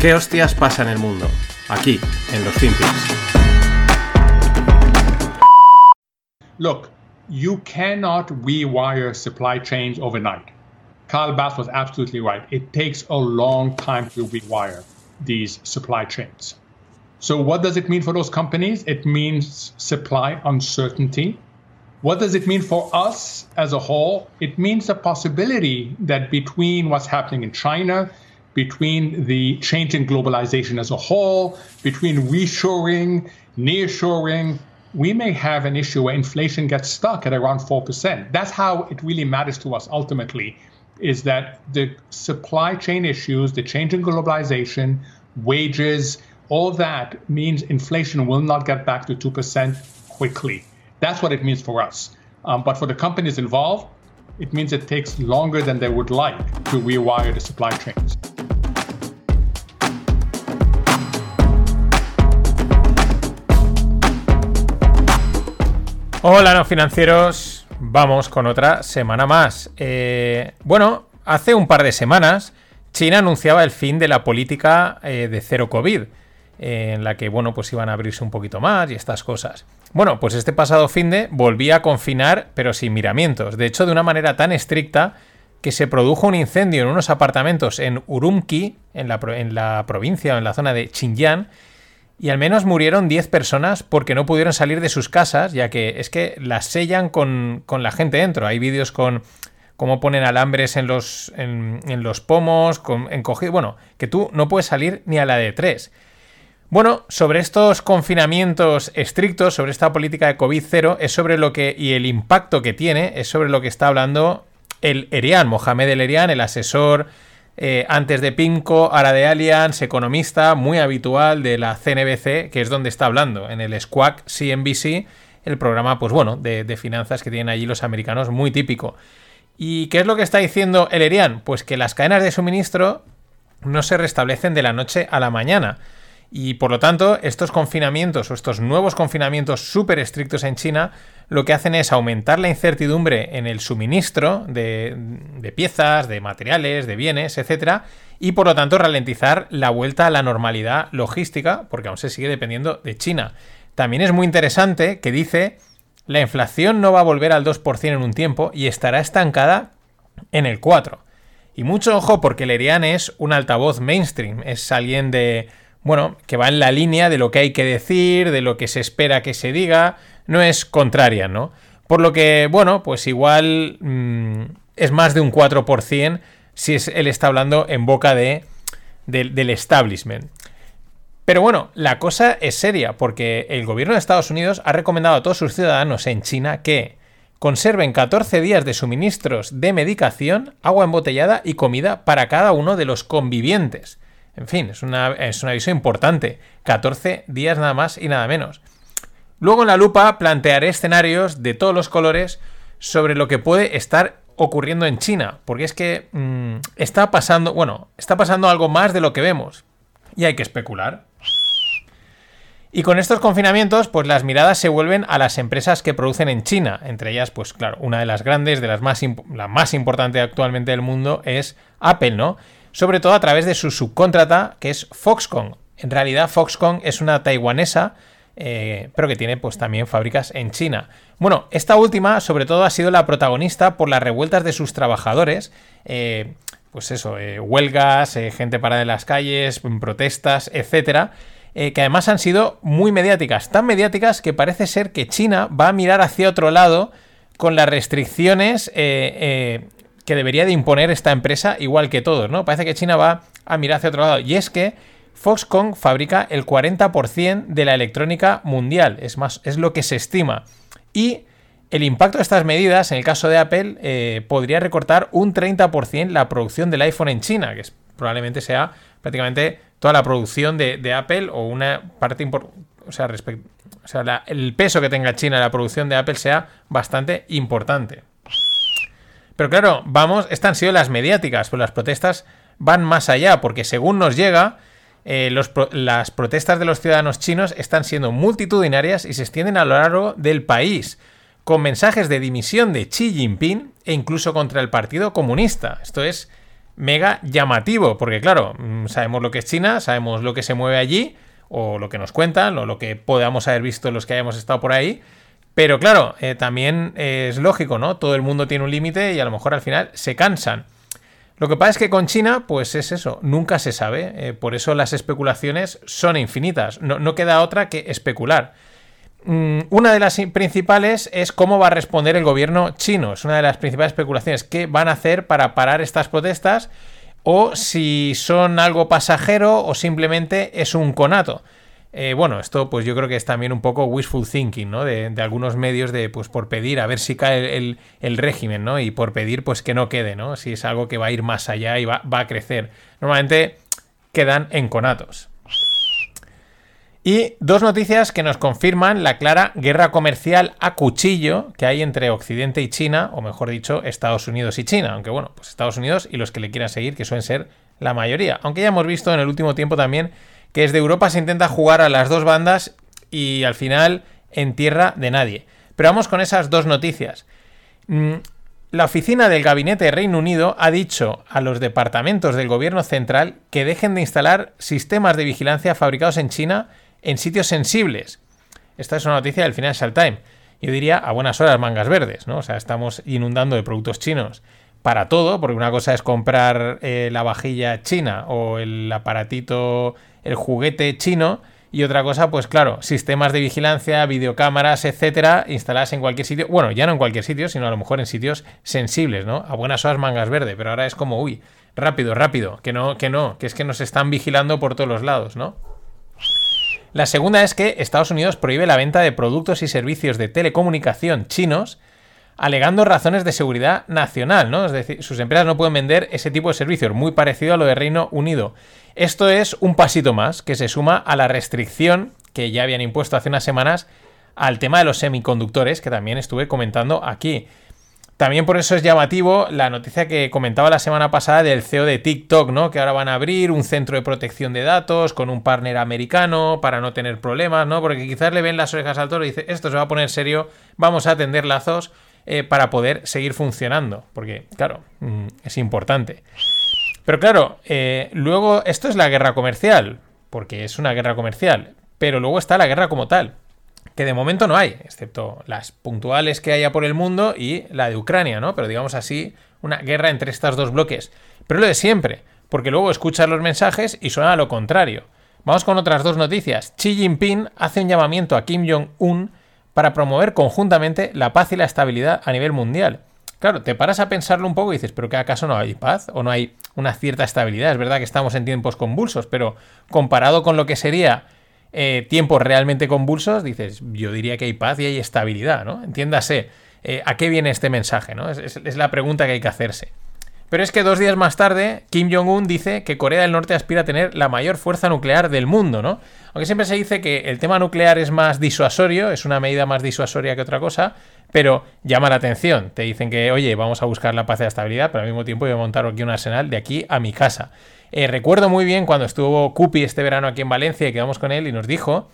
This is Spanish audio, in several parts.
¿Qué hostias pasa en el mundo? Aquí, en los FinPix. Look, you cannot rewire supply chains overnight. Carl Bass was absolutely right. It takes a long time to rewire these supply chains. So, what does it mean for those companies? It means supply uncertainty. What does it mean for us as a whole? It means the possibility that between what's happening in China, between the change in globalization as a whole, between reshoring, nearshoring, we may have an issue where inflation gets stuck at around 4%. That's how it really matters to us ultimately, is that the supply chain issues, the change in globalization, wages, all that means inflation will not get back to 2% quickly. That's what it means for us. Um, but for the companies involved, it means it takes longer than they would like to rewire the supply chains. Hola, no financieros. Vamos con otra semana más. Eh, bueno, hace un par de semanas China anunciaba el fin de la política eh, de cero COVID, en la que, bueno, pues iban a abrirse un poquito más y estas cosas. Bueno, pues este pasado fin de volvía a confinar, pero sin miramientos. De hecho, de una manera tan estricta que se produjo un incendio en unos apartamentos en Urumqi, en la, en la provincia o en la zona de Xinjiang, y al menos murieron 10 personas porque no pudieron salir de sus casas, ya que es que las sellan con, con la gente dentro. Hay vídeos con cómo ponen alambres en los, en, en los pomos, con. Bueno, que tú no puedes salir ni a la de 3. Bueno, sobre estos confinamientos estrictos, sobre esta política de COVID-0, es sobre lo que, y el impacto que tiene, es sobre lo que está hablando el Erian, Mohamed El Erian, el asesor eh, antes de Pinco, ahora de Allianz, economista muy habitual de la CNBC, que es donde está hablando, en el Squawk CNBC, el programa, pues bueno, de, de finanzas que tienen allí los americanos, muy típico. ¿Y qué es lo que está diciendo el Erian? Pues que las cadenas de suministro no se restablecen de la noche a la mañana y por lo tanto, estos confinamientos o estos nuevos confinamientos súper estrictos en China lo que hacen es aumentar la incertidumbre en el suministro de, piezas, de materiales, de bienes, etc. Y por lo tanto ralentizar la vuelta a la normalidad logística, porque aún se sigue dependiendo de China. También es muy interesante que dice, la inflación no va a volver al 2% en un tiempo y estará estancada en el 4%. Y mucho ojo porque Lerian es un altavoz mainstream, es alguien de bueno, que va en la línea de lo que hay que decir, de lo que se espera que se diga, no es contraria, ¿no? Por lo que, bueno, pues igual mmm, es más de un 4% si es, él está hablando en boca de, de, del establishment. Pero bueno, la cosa es seria, porque el gobierno de Estados Unidos ha recomendado a todos sus ciudadanos en China que conserven 14 días de suministros de medicación, agua embotellada y comida para cada uno de los convivientes. En fin, es, una, es un aviso importante. 14 días nada más y nada menos. Luego en la lupa plantearé escenarios de todos los colores sobre lo que puede estar ocurriendo en China. Porque es que mmm, está pasando, bueno, está pasando algo más de lo que vemos. Y hay que especular. Y con estos confinamientos, pues las miradas se vuelven a las empresas que producen en China. Entre ellas, pues claro, una de las grandes, de las más, la más importante actualmente del mundo es Apple, ¿no? sobre todo a través de su subcontrata, que es Foxconn. En realidad, Foxconn es una taiwanesa, eh, pero que tiene pues también fábricas en China. Bueno, esta última, sobre todo, ha sido la protagonista por las revueltas de sus trabajadores. Eh, pues eso, eh, huelgas, eh, gente parada en las calles, protestas, etcétera. que además han sido muy mediáticas, tan mediáticas que parece ser que China va a mirar hacia otro lado con las restricciones que debería de imponer esta empresa igual que todos, ¿no? Parece que China va a mirar hacia otro lado. Y es que Foxconn fabrica el 40% de la electrónica mundial, es más, es lo que se estima. Y el impacto de estas medidas, en el caso de Apple, eh, podría recortar un 30% la producción del iPhone en China, que es, probablemente sea prácticamente toda la producción de, Apple o una parte importante. O sea, o sea el peso que tenga China en la producción de Apple sea bastante importante. Pero claro, vamos, estas han sido las mediáticas, pues las protestas van más allá, porque según nos llega, eh, las protestas de los ciudadanos chinos están siendo multitudinarias y se extienden a lo largo del país, con mensajes de dimisión de Xi Jinping e incluso contra el Partido Comunista. Esto es mega llamativo, porque claro, mm, sabemos lo que es China, sabemos lo que se mueve allí, o lo que nos cuentan, o lo que podamos haber visto los que hayamos estado por ahí. Pero claro, eh, también es lógico, ¿no? Todo el mundo tiene un límite y a lo mejor al final se cansan. Lo que pasa es que con China, pues es eso, nunca se sabe. Eh, por eso las especulaciones son infinitas. No, no queda otra que especular. Mm, una de las principales es cómo va a responder el gobierno chino. Es una de las principales especulaciones. ¿Qué van a hacer para parar estas protestas? O si son algo pasajero o simplemente es un conato. Eh, bueno, esto pues yo creo que es también un poco wishful thinking, ¿no? De, algunos medios de, pues por pedir, a ver si cae el, régimen, ¿no? Y por pedir, pues que no quede, ¿no? Si es algo que va a ir más allá y va, va a crecer. Normalmente quedan en conatos. Y dos noticias que nos confirman la clara guerra comercial a cuchillo que hay entre Occidente y China, o mejor dicho, Estados Unidos y China. Aunque bueno, pues Estados Unidos y los que le quieran seguir, que suelen ser la mayoría. Aunque ya hemos visto en el último tiempo también que desde Europa se intenta jugar a las dos bandas y al final en tierra de nadie. Pero vamos con esas dos noticias. Mm, la oficina del gabinete de Reino Unido ha dicho a los departamentos del gobierno central que dejen de instalar sistemas de vigilancia fabricados en China en sitios sensibles. Esta es una noticia del Financial Times. Yo diría a buenas horas mangas verdes, ¿no? O sea, estamos inundando de productos chinos para todo, porque una cosa es comprar eh, la vajilla china o el aparatito, el juguete chino, y otra cosa, pues claro, sistemas de vigilancia, videocámaras, etcétera, instaladas en cualquier sitio. Bueno, ya no en cualquier sitio, sino a lo mejor en sitios sensibles, ¿no? A buenas horas mangas verdes, pero ahora es como, uy, rápido, rápido, que no, que no, que es que nos están vigilando por todos los lados, ¿no? La segunda es que Estados Unidos prohíbe la venta de productos y servicios de telecomunicación chinos alegando razones de seguridad nacional, ¿no? Es decir, sus empresas no pueden vender ese tipo de servicios, muy parecido a lo de Reino Unido. Esto es un pasito más que se suma a la restricción que ya habían impuesto hace unas semanas al tema de los semiconductores, que también estuve comentando aquí. También por eso es llamativo la noticia que comentaba la semana pasada del CEO de TikTok, ¿no? Que ahora van a abrir un centro de protección de datos con un partner americano para no tener problemas, ¿no? Porque quizás le ven las orejas al toro y dice, esto se va a poner serio, vamos a atender lazos eh, para poder seguir funcionando. Porque, claro, mm, es importante. Pero claro, eh, luego esto es la guerra comercial, porque es una guerra comercial. Pero luego está la guerra como tal que de momento no hay, excepto las puntuales que haya por el mundo y la de Ucrania, ¿no? Pero digamos así, una guerra entre estos dos bloques. Pero lo de siempre, porque luego escuchas los mensajes y suena a lo contrario. Vamos con otras dos noticias. Xi Jinping hace un llamamiento a Kim Jong-un para promover conjuntamente la paz y la estabilidad a nivel mundial. Claro, te paras a pensarlo un poco y dices, ¿pero qué acaso no hay paz o no hay una cierta estabilidad? Es verdad que estamos en tiempos convulsos, pero comparado con lo que sería eh, tiempos realmente convulsos, dices, yo diría que hay paz y hay estabilidad, ¿no? Entiéndase, eh, ¿a qué viene este mensaje? ¿no? Es, la pregunta que hay que hacerse. Pero es que dos días más tarde, Kim Jong-un dice que Corea del Norte aspira a tener la mayor fuerza nuclear del mundo, ¿no? Aunque siempre se dice que el tema nuclear es más disuasorio, es una medida más disuasoria que otra cosa, pero llama la atención. Te dicen que, oye, vamos a buscar la paz y la estabilidad, pero al mismo tiempo voy a montar aquí un arsenal de aquí a mi casa. Eh, recuerdo muy bien cuando estuvo Cupi este verano aquí en Valencia y quedamos con él y nos dijo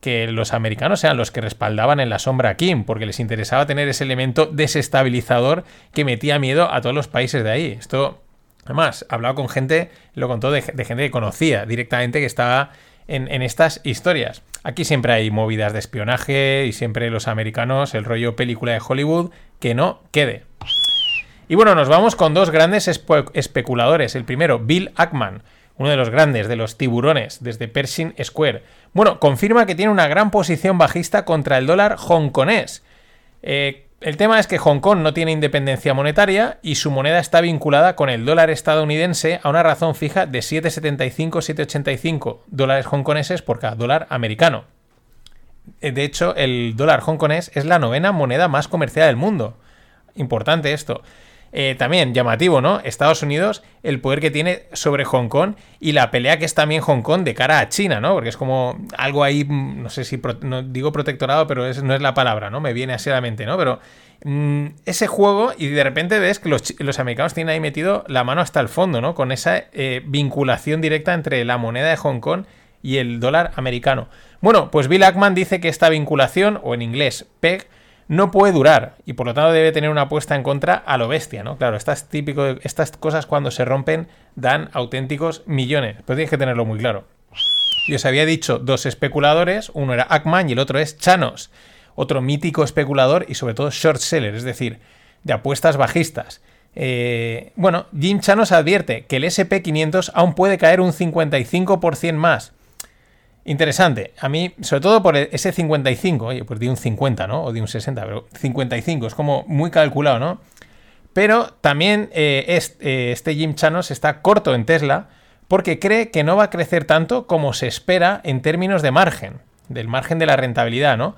que los americanos eran los que respaldaban en la sombra a Kim, porque les interesaba tener ese elemento desestabilizador que metía miedo a todos los países de ahí. Esto, además, hablado con gente, lo contó de, gente que conocía directamente que estaba en, estas historias. Aquí siempre hay movidas de espionaje y siempre los americanos, el rollo película de Hollywood, que no quede. Y bueno, nos vamos con dos grandes especuladores. El primero, Bill Ackman, uno de los grandes, de los tiburones, desde Pershing Square. Bueno, confirma que tiene una gran posición bajista contra el dólar hongkonés. Eh, el tema es que Hong Kong no tiene independencia monetaria y su moneda está vinculada con el dólar estadounidense a una razón fija de 7,75-7,85 dólares hongkoneses por cada dólar americano. Eh, de hecho, el dólar hongkonés es la novena moneda más comercial del mundo. Importante esto. Eh, también llamativo, ¿no? Estados Unidos, el poder que tiene sobre Hong Kong y la pelea que es también Hong Kong de cara a China, ¿no? Porque es como algo ahí, mm, no sé si no digo protectorado, pero no es la palabra, ¿no? Me viene así a la mente, ¿no? Pero mm, ese juego y de repente ves que los, americanos tienen ahí metido la mano hasta el fondo, ¿no? Con esa eh, vinculación directa entre la moneda de Hong Kong y el dólar americano. Bueno, pues Bill Ackman dice que esta vinculación, o en inglés PEG, no puede durar y por lo tanto debe tener una apuesta en contra a lo bestia, ¿no? Claro, estas, típico, estas cosas cuando se rompen dan auténticos millones, pero tienes que tenerlo muy claro. Yo os había dicho dos especuladores, uno era Ackman y el otro es Chanos, otro mítico especulador y sobre todo short seller, es decir, de apuestas bajistas. Eh, bueno, Jim Chanos advierte que el SP500 aún puede caer un 55% más. Interesante. A mí, sobre todo por ese 55, oye, pues di un 50, ¿no? O di un 60, pero 55, es como muy calculado, ¿no? Pero también eh, este, este Jim Chanos está corto en Tesla porque cree que no va a crecer tanto como se espera en términos de margen, del margen de la rentabilidad, ¿no?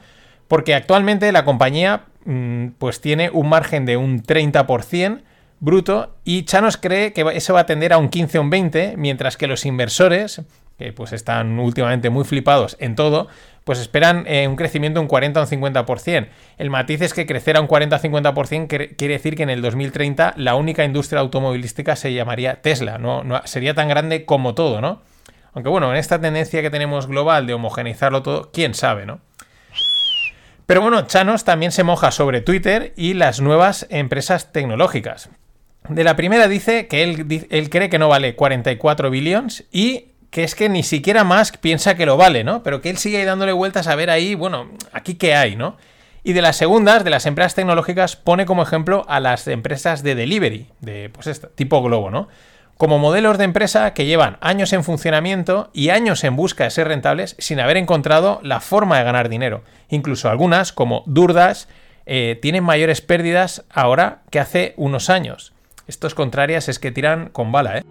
Porque actualmente la compañía mm, pues tiene un margen de un 30%, bruto y Chanos cree que eso va a tender a un 15 o un 20, mientras que los inversores, que pues están últimamente muy flipados en todo, pues esperan eh, un crecimiento de un 40 o un 50%. El matiz es que crecer a un 40 o 50% quiere decir que en el 2030 la única industria automovilística se llamaría Tesla, no, no sería tan grande como todo, ¿no? Aunque bueno, en esta tendencia que tenemos global de homogeneizarlo todo, quién sabe, ¿no? Pero bueno, Chanos también se moja sobre Twitter y las nuevas empresas tecnológicas. De la primera dice que él, él cree que no vale 44 billones y que es que ni siquiera Musk piensa que lo vale, ¿no? Pero que él sigue dándole vueltas a ver ahí, bueno, aquí qué hay, ¿no? Y de las segundas, de las empresas tecnológicas, pone como ejemplo a las empresas de delivery, de pues esta, tipo Globo, ¿no? Como modelos de empresa que llevan años en funcionamiento y años en busca de ser rentables sin haber encontrado la forma de ganar dinero. Incluso algunas, como Durdas, eh, tienen mayores pérdidas ahora que hace unos años. Estos contrarias es que tiran con bala, ¿eh?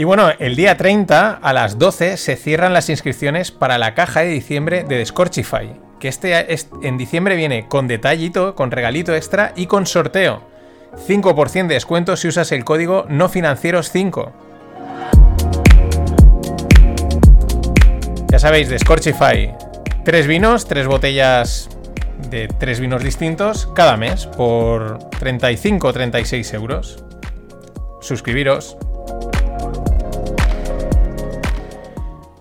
Y bueno, el día 30 a las 12 se cierran las inscripciones para la caja de diciembre de Scorchify, que este en diciembre viene con detallito, con regalito extra y con sorteo. 5% de descuento si usas el código no financieros 5. Ya sabéis, de Scorchify, tres vinos, tres botellas de tres vinos distintos cada mes por 35 o 36 euros. Suscribiros.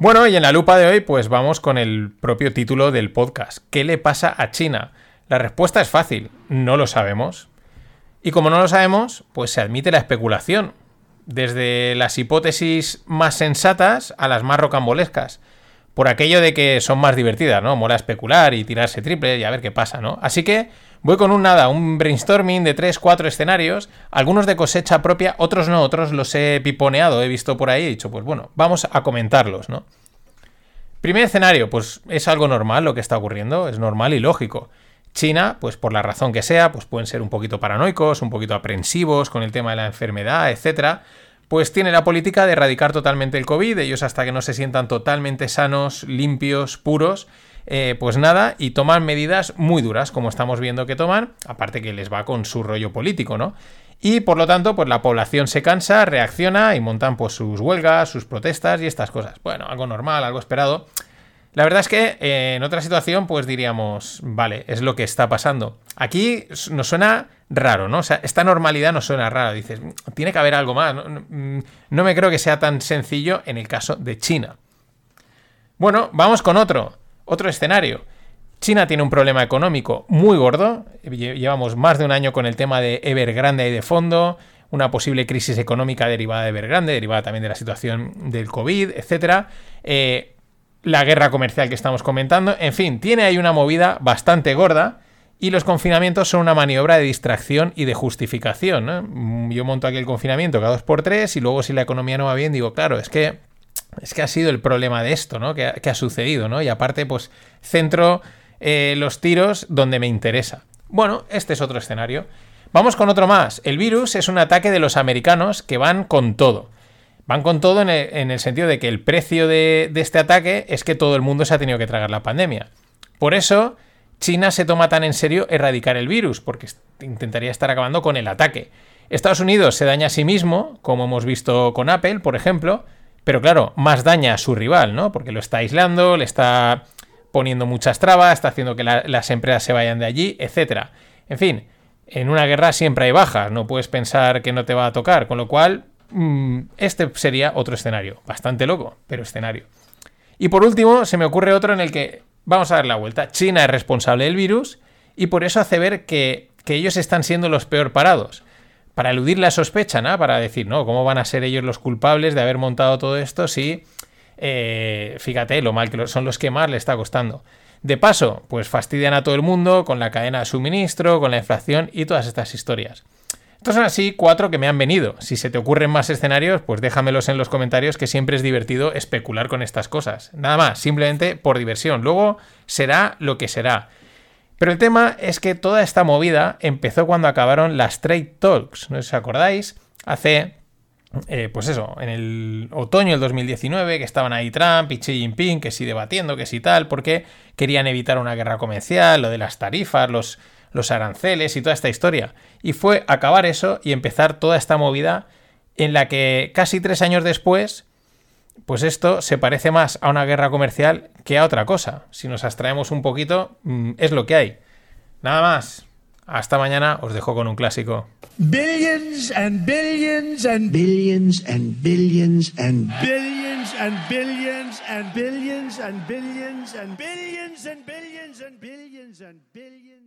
Bueno, y en la lupa de hoy pues vamos con el propio título del podcast. ¿Qué le pasa a China? La respuesta es fácil, no lo sabemos. Y como no lo sabemos, pues se admite la especulación, desde las hipótesis más sensatas a las más rocambolescas por aquello de que son más divertidas, ¿no? Mola especular y tirarse triple y a ver qué pasa, ¿no? Así que voy con un nada, un brainstorming de 3, 4 escenarios, algunos de cosecha propia, otros no, otros los he piponeado, he visto por ahí he dicho, pues bueno, vamos a comentarlos, ¿no? Primer escenario, pues es algo normal lo que está ocurriendo, es normal y lógico. China, pues por la razón que sea, pues pueden ser un poquito paranoicos, un poquito aprensivos con el tema de la enfermedad, etcétera pues tiene la política de erradicar totalmente el COVID, ellos hasta que no se sientan totalmente sanos, limpios, puros, eh, pues nada, y toman medidas muy duras, como estamos viendo que toman, aparte que les va con su rollo político, ¿no? Y por lo tanto, pues la población se cansa, reacciona y montan pues sus huelgas, sus protestas y estas cosas. Bueno, algo normal, algo esperado. La verdad es que eh, en otra situación, pues diríamos, vale, es lo que está pasando. Aquí nos suena raro, ¿no? O sea, esta normalidad nos suena rara. Dices, tiene que haber algo más. Mm, no, me creo que sea tan sencillo en el caso de China. Bueno, vamos con otro, otro escenario. China tiene un problema económico muy gordo. Llevamos más de un año con el tema de Evergrande y de fondo, una posible crisis económica derivada de Evergrande, derivada también de la situación del COVID, etc. Eh, la guerra comercial que estamos comentando. En fin, tiene ahí una movida bastante gorda y los confinamientos son una maniobra de distracción y de justificación. Mm, yo monto aquí el confinamiento cada dos por tres y luego si la economía no va bien digo, claro, es que, es que ha sido el problema de esto, ¿no? Que, ha sucedido, ¿no? Y aparte, pues centro eh, los tiros donde me interesa. Bueno, este es otro escenario. Vamos con otro más. El virus es un ataque de los americanos que van con todo. Van con todo en el, sentido de que el precio de, de este ataque es que todo el mundo se ha tenido que tragar la pandemia. Por eso China se toma tan en serio erradicar el virus, porque intentaría estar acabando con el ataque. Estados Unidos se daña a sí mismo, como hemos visto con Apple, por ejemplo, pero claro, más daña a su rival, ¿no? Porque lo está aislando, le está poniendo muchas trabas, está haciendo que las empresas se vayan de allí, etc. En fin, en una guerra siempre hay bajas, no puedes pensar que no te va a tocar, con lo cual, mm, este sería otro escenario, bastante loco, pero escenario. Y por último, se me ocurre otro en el que vamos a dar la vuelta. China es responsable del virus y por eso hace ver que, ellos están siendo los peor parados. Para eludir la sospecha, ¿no? Para decir, no, ¿cómo van a ser ellos los culpables de haber montado todo esto si, eh, fíjate, lo mal que son los que más le está costando? De paso, pues fastidian a todo el mundo con la cadena de suministro, con la inflación y todas estas historias. Estos son así cuatro que me han venido. Si se te ocurren más escenarios, pues déjamelos en los comentarios que siempre es divertido especular con estas cosas. Nada más, simplemente por diversión. Luego será lo que será. Pero el tema es que toda esta movida empezó cuando acabaron las Trade Talks. ¿No os acordáis? Hace, eh, pues eso, en el otoño del 2019, que estaban ahí Trump y Xi Jinping, que sí debatiendo, que sí tal, porque querían evitar una guerra comercial, lo de las tarifas, los los aranceles y toda esta historia. Y fue acabar eso y empezar toda esta movida en la que casi tres años después, pues esto se parece más a una guerra comercial que a otra cosa. Si nos abstraemos un poquito, mm, es lo que hay. Nada más. Hasta mañana, os dejo con un clásico. Billions and billions and billions and billions and billions and billions and billions and billions and billions and billions and billions and billions